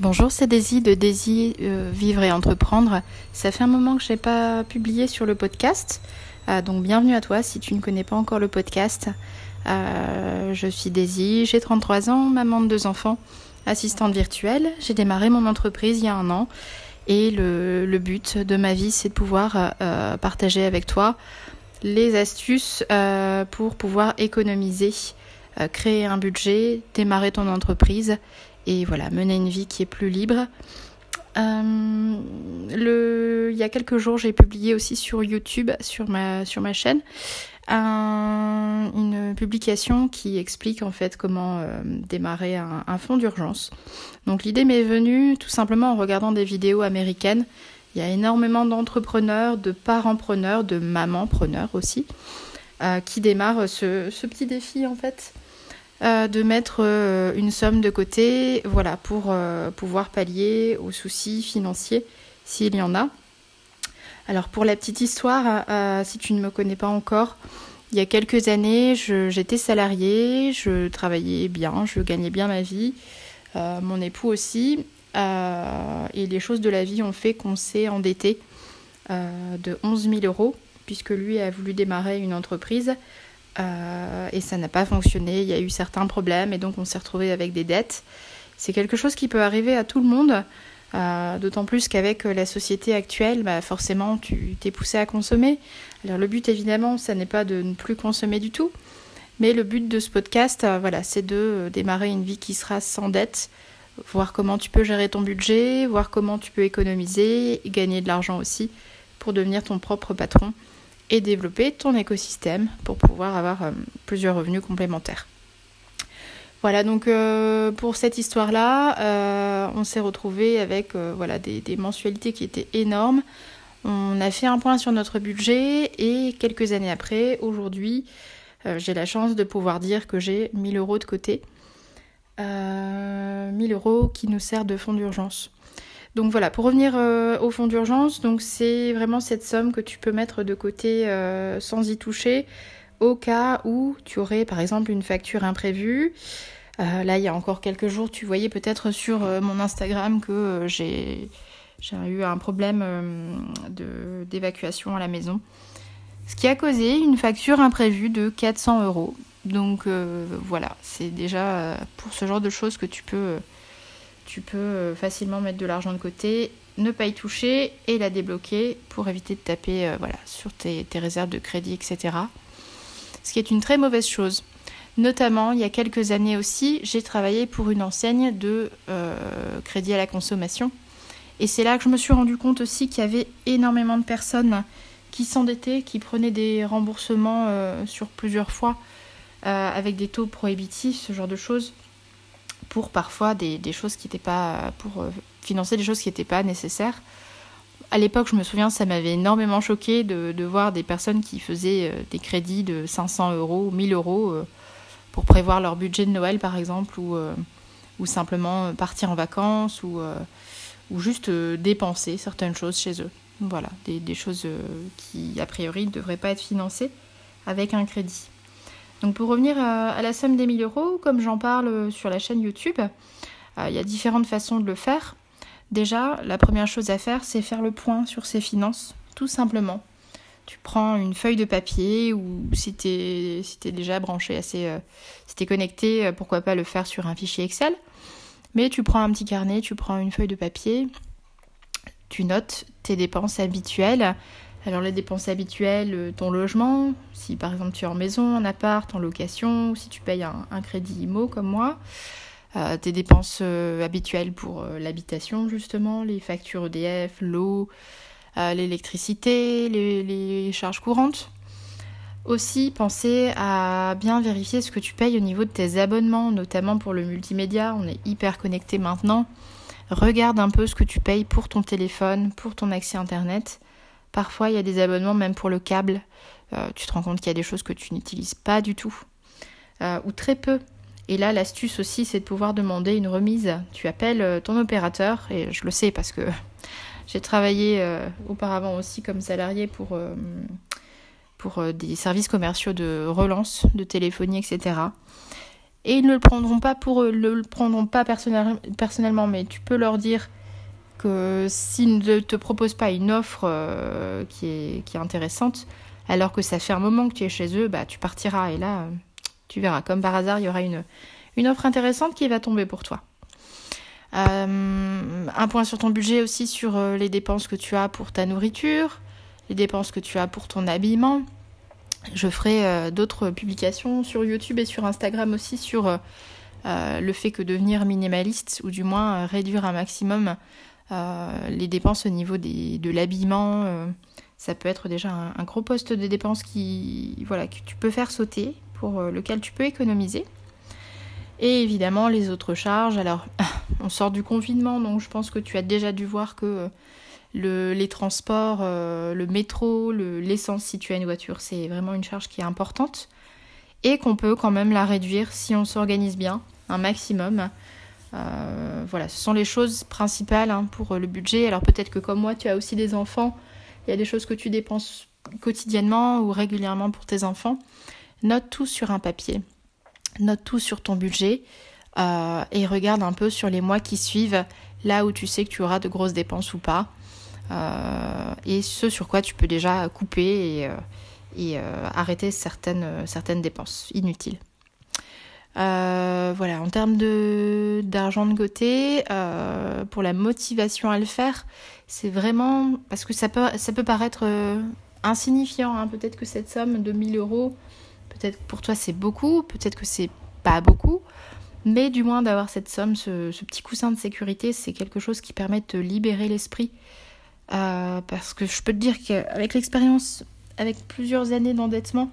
Bonjour, c'est Daisy de Daisy euh, Vivre et Entreprendre. Ça fait un moment que je n'ai pas publié sur le podcast, euh, donc bienvenue à toi si tu ne connais pas encore le podcast. Euh, je suis Daisy, j'ai 33 ans, maman de deux enfants, assistante virtuelle. J'ai démarré mon entreprise il y a un an et le, le but de ma vie c'est de pouvoir partager avec toi les astuces pour pouvoir économiser, créer un budget, démarrer ton entreprise et voilà, mener une vie qui est plus libre. Euh, il y a quelques jours, j'ai publié aussi sur YouTube, sur ma, sur ma chaîne, une publication qui explique en fait comment euh, démarrer un, un fonds d'urgence. Donc l'idée m'est venue tout simplement en regardant des vidéos américaines. Il y a énormément d'entrepreneurs, de parents-preneurs, de mamans-preneurs aussi, euh, qui démarrent ce, petit défi en fait euh, de mettre euh, une somme de côté, voilà, pour euh, pouvoir pallier aux soucis financiers s'il y en a. Alors pour la petite histoire, si tu ne me connais pas encore, il y a quelques années, j'étais salariée, je travaillais bien, je gagnais bien ma vie, mon époux aussi, et les choses de la vie ont fait qu'on s'est endetté de 11 000 euros, puisque lui a voulu démarrer une entreprise euh, et ça n'a pas fonctionné. Il y a eu certains problèmes et donc on s'est retrouvé avec des dettes. C'est quelque chose qui peut arriver à tout le monde, euh, d'autant plus qu'avec la société actuelle, bah forcément tu t'es poussé à consommer. Alors le but évidemment, ça n'est pas de ne plus consommer du tout, mais le but de ce podcast, euh, voilà, c'est de démarrer une vie qui sera sans dette, voir comment tu peux gérer ton budget, voir comment tu peux économiser gagner de l'argent aussi pour devenir ton propre patron et développer ton écosystème pour pouvoir avoir euh, plusieurs revenus complémentaires. Voilà, donc euh, pour cette histoire-là, euh, on s'est retrouvé avec voilà, des, des, mensualités qui étaient énormes. On a fait un point sur notre budget et quelques années après, aujourd'hui, j'ai la chance de pouvoir dire que j'ai 1000 euros de côté. 1000 euros qui nous sert de fonds d'urgence. Donc voilà, pour revenir euh, au fonds d'urgence, donc c'est vraiment cette somme que tu peux mettre de côté euh, sans y toucher au cas où tu aurais par exemple une facture imprévue. Euh, là, il y a encore quelques jours, tu voyais peut-être sur mon Instagram que j'ai eu un problème d'évacuation à la maison. Ce qui a causé une facture imprévue de 400 euros. Donc voilà, c'est déjà pour ce genre de choses que tu peux tu peux euh, facilement mettre de l'argent de côté, ne pas y toucher et la débloquer pour éviter de taper euh, voilà, sur tes, réserves de crédit, etc. Ce qui est une très mauvaise chose. Notamment, il y a quelques années aussi, j'ai travaillé pour une enseigne de euh, crédit à la consommation. Et c'est là que je me suis rendu compte aussi qu'il y avait énormément de personnes qui s'endettaient, qui prenaient des remboursements sur plusieurs fois avec des taux prohibitifs, ce genre de choses pour parfois des, choses qui n'étaient pas. pour euh, financer des choses qui n'étaient pas nécessaires. À l'époque, je me souviens, ça m'avait énormément choqué de, voir des personnes qui faisaient euh, des crédits de 500 euros, 1000 euros euh, pour prévoir leur budget de Noël, par exemple, ou, ou simplement partir en vacances, ou, ou juste dépenser certaines choses chez eux. Voilà, des, des choses qui, a priori, ne devraient pas être financées avec un crédit. Donc pour revenir à, la somme des 1000 euros, comme j'en parle sur la chaîne YouTube, euh, il y a différentes façons de le faire. Déjà, la première chose à faire, c'est faire le point sur ses finances, tout simplement. Tu prends une feuille de papier ou si tu es, déjà branché assez, euh, si tu es connecté, euh, pourquoi pas le faire sur un fichier Excel. Mais tu prends un petit carnet, tu prends une feuille de papier, tu notes tes dépenses habituelles, alors les dépenses habituelles, euh, ton logement, si par exemple tu es en maison, en appart, en location, ou si tu payes un, crédit IMO comme moi, euh, tes dépenses euh, habituelles pour l'habitation justement, les factures EDF, l'eau, l'électricité, les, les, charges courantes. Aussi, pensez à bien vérifier ce que tu payes au niveau de tes abonnements, notamment pour le multimédia. On est hyper connecté maintenant. Regarde un peu ce que tu payes pour ton téléphone, pour ton accès Internet. Parfois, il y a des abonnements même pour le câble. Euh, tu te rends compte qu'il y a des choses que tu n'utilises pas du tout, euh, ou très peu. Et là, l'astuce aussi, c'est de pouvoir demander une remise. Tu appelles euh, ton opérateur, et je le sais parce que j'ai travaillé auparavant aussi comme salarié pour, des services commerciaux de relance, de téléphonie, etc. Et ils ne le prendront pas pour le prendront pas personnellement, mais tu peux leur dire que s'ils ne te proposent pas une offre euh, qui, est, intéressante, alors que ça fait un moment que tu es chez eux, bah tu partiras et là, tu verras. Comme par hasard, il y aura une, offre intéressante qui va tomber pour toi. Euh, un point sur ton budget aussi sur euh, les dépenses que tu as pour ta nourriture, les dépenses que tu as pour ton habillement. Je ferai euh, d'autres publications sur YouTube et sur Instagram aussi sur le fait que devenir minimaliste ou du moins réduire un maximum les dépenses au niveau de l'habillement. ça peut être déjà un, gros poste de dépenses qui, voilà, que tu peux faire sauter, pour lequel tu peux économiser. Et évidemment les autres charges. Alors, on sort du confinement, donc je pense que tu as déjà dû voir que euh, le, les transports, euh, le métro, l'essence si tu as une voiture, c'est vraiment une charge qui est importante. Et qu'on peut quand même la réduire si on s'organise bien, un maximum. Euh, voilà, ce sont les choses principales hein, pour le budget. Alors peut-être que comme moi, tu as aussi des enfants, il y a des choses que tu dépenses quotidiennement ou régulièrement pour tes enfants. Note tout sur un papier note tout sur ton budget euh, et regarde un peu sur les mois qui suivent, là où tu sais que tu auras de grosses dépenses ou pas, euh, et ce sur quoi tu peux déjà couper et, euh, arrêter certaines, certaines dépenses inutiles. Voilà, en termes d'argent de côté, pour la motivation à le faire, c'est vraiment parce que ça peut ça peut paraître insignifiant. Hein. Peut-être que cette somme de 1000 euros, Peut-être pour toi c'est beaucoup, peut-être que c'est pas beaucoup, mais du moins d'avoir cette somme, ce, petit coussin de sécurité, c'est quelque chose qui permet de te libérer l'esprit. Euh, parce que je peux te dire qu'avec l'expérience, avec plusieurs années d'endettement,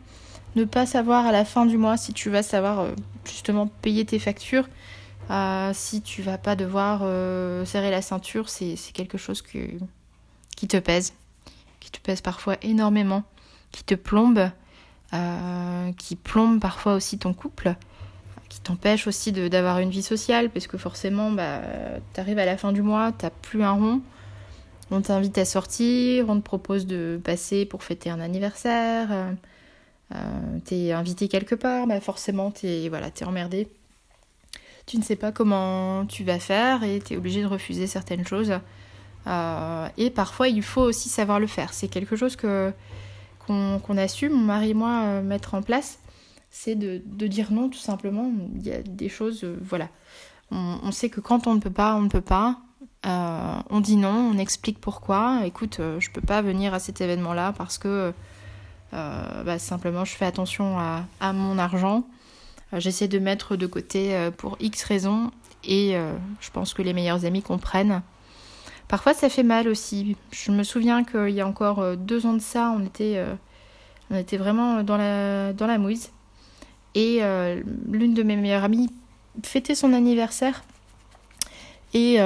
ne pas savoir à la fin du mois si tu vas savoir euh, justement payer tes factures, euh, si tu vas pas devoir serrer la ceinture, c'est quelque chose qui te pèse, qui te pèse parfois énormément, qui te plombe euh, qui plombe parfois aussi ton couple, qui t'empêche aussi d'avoir une vie sociale, parce que forcément, bah, tu arrives à la fin du mois, tu plus un rond, on t'invite à sortir, on te propose de passer pour fêter un anniversaire, euh, euh t'es invité quelque part, bah forcément, t'es voilà, es emmerdé. Tu ne sais pas comment tu vas faire et tu es obligé de refuser certaines choses. Euh, et parfois, il faut aussi savoir le faire. C'est quelque chose que qu'on a su, mon mari et moi, euh, mettre en place, c'est de, dire non tout simplement. Il y a des choses, euh, voilà. On, sait que quand on ne peut pas, on ne peut pas. Euh, on dit non, on explique pourquoi. Écoute, je peux pas venir à cet événement-là parce que bah, simplement je fais attention à, mon argent. J'essaie de mettre de côté pour X raisons et je pense que les meilleurs amis comprennent. Parfois ça fait mal aussi. Je me souviens qu'il y a encore euh, deux ans de ça, on était, euh, on était vraiment dans la, dans la mouise. Et euh, l'une de mes meilleures amies fêtait son anniversaire. Et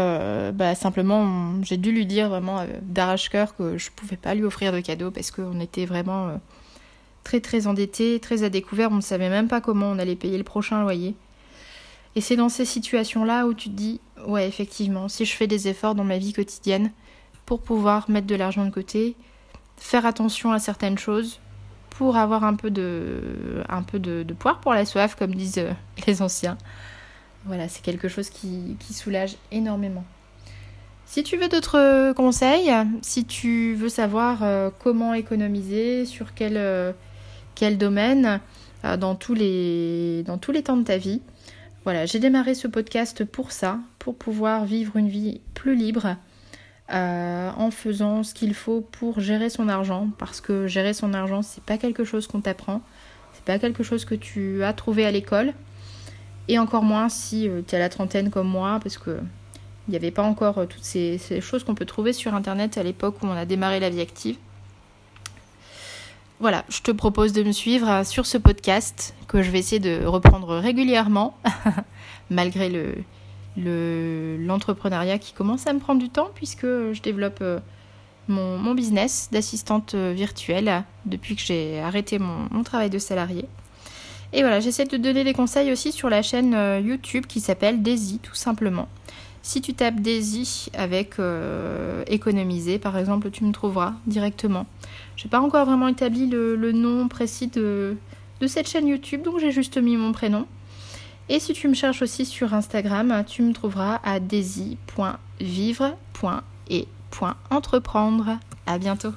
bah, simplement, j'ai dû lui dire vraiment d'arrache-coeur que je ne pouvais pas lui offrir de cadeau parce qu'on était vraiment très très endettés, très à découvert. On ne savait même pas comment on allait payer le prochain loyer. Et c'est dans ces situations-là où tu te dis, ouais, effectivement, si je fais des efforts dans ma vie quotidienne pour pouvoir mettre de l'argent de côté, faire attention à certaines choses, pour avoir un peu de, poire pour la soif, comme disent euh, les anciens. Voilà, c'est quelque chose qui, soulage énormément. Si tu veux d'autres conseils, si tu veux savoir euh, comment économiser, sur quel, euh, domaine, dans, tous les, temps de ta vie, voilà, j'ai démarré ce podcast pour ça, pour pouvoir vivre une vie plus libre euh, en faisant ce qu'il faut pour gérer son argent, parce que gérer son argent, c'est pas quelque chose qu'on t'apprend, c'est pas quelque chose que tu as trouvé à l'école, et encore moins si euh, tu es à la trentaine comme moi, parce que il n'y avait pas encore euh, toutes ces choses qu'on peut trouver sur internet à l'époque où on a démarré la vie active voilà, je te propose de me suivre sur ce podcast que je vais essayer de reprendre régulièrement, malgré le, l'entrepreneuriat qui commence à me prendre du temps puisque je développe euh, mon, business d'assistante euh, virtuelle depuis que j'ai arrêté mon, travail de salarié. Et voilà, j'essaie de te donner des conseils aussi sur la chaîne euh, YouTube qui s'appelle Daisy tout simplement. Si tu tapes Daisy avec économiser par exemple, tu me trouveras directement. Je n'ai pas encore vraiment établi le, nom précis de, cette chaîne YouTube, donc j'ai juste mis mon prénom. Et si tu me cherches aussi sur Instagram, tu me trouveras à daisy.vivre.et.entreprendre. À bientôt.